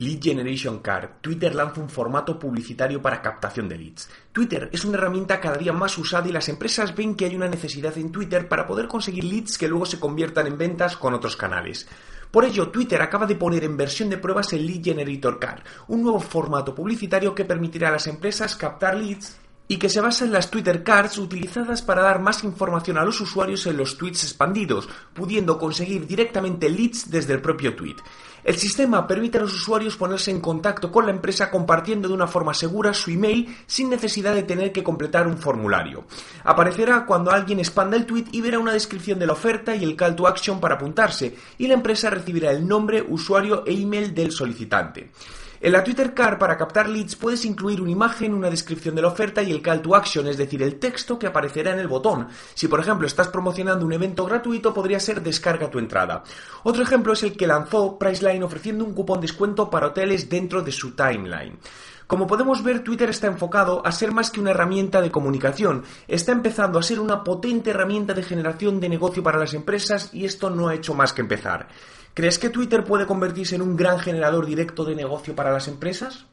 Lead Generation Card. Twitter lanza un formato publicitario para captación de leads. Twitter es una herramienta cada día más usada y las empresas ven que hay una necesidad en Twitter para poder conseguir leads que luego se conviertan en ventas con otros canales. Por ello, Twitter acaba de poner en versión de pruebas el Lead Generator Card, un nuevo formato publicitario que permitirá a las empresas captar leads y que se basa en las Twitter Cards utilizadas para dar más información a los usuarios en los tweets expandidos, pudiendo conseguir directamente leads desde el propio tweet. El sistema permite a los usuarios ponerse en contacto con la empresa compartiendo de una forma segura su email sin necesidad de tener que completar un formulario. Aparecerá cuando alguien expanda el tweet y verá una descripción de la oferta y el call to action para apuntarse, y la empresa recibirá el nombre, usuario e email del solicitante. En la Twitter Card para captar leads puedes incluir una imagen, una descripción de la oferta y el call to action, es decir, el texto que aparecerá en el botón. Si por ejemplo estás promocionando un evento gratuito, podría ser descarga tu entrada. Otro ejemplo es el que lanzó Priceline ofreciendo un cupón descuento para hoteles dentro de su timeline. Como podemos ver, Twitter está enfocado a ser más que una herramienta de comunicación, está empezando a ser una potente herramienta de generación de negocio para las empresas y esto no ha hecho más que empezar. ¿Crees que Twitter puede convertirse en un gran generador directo de negocio para las empresas?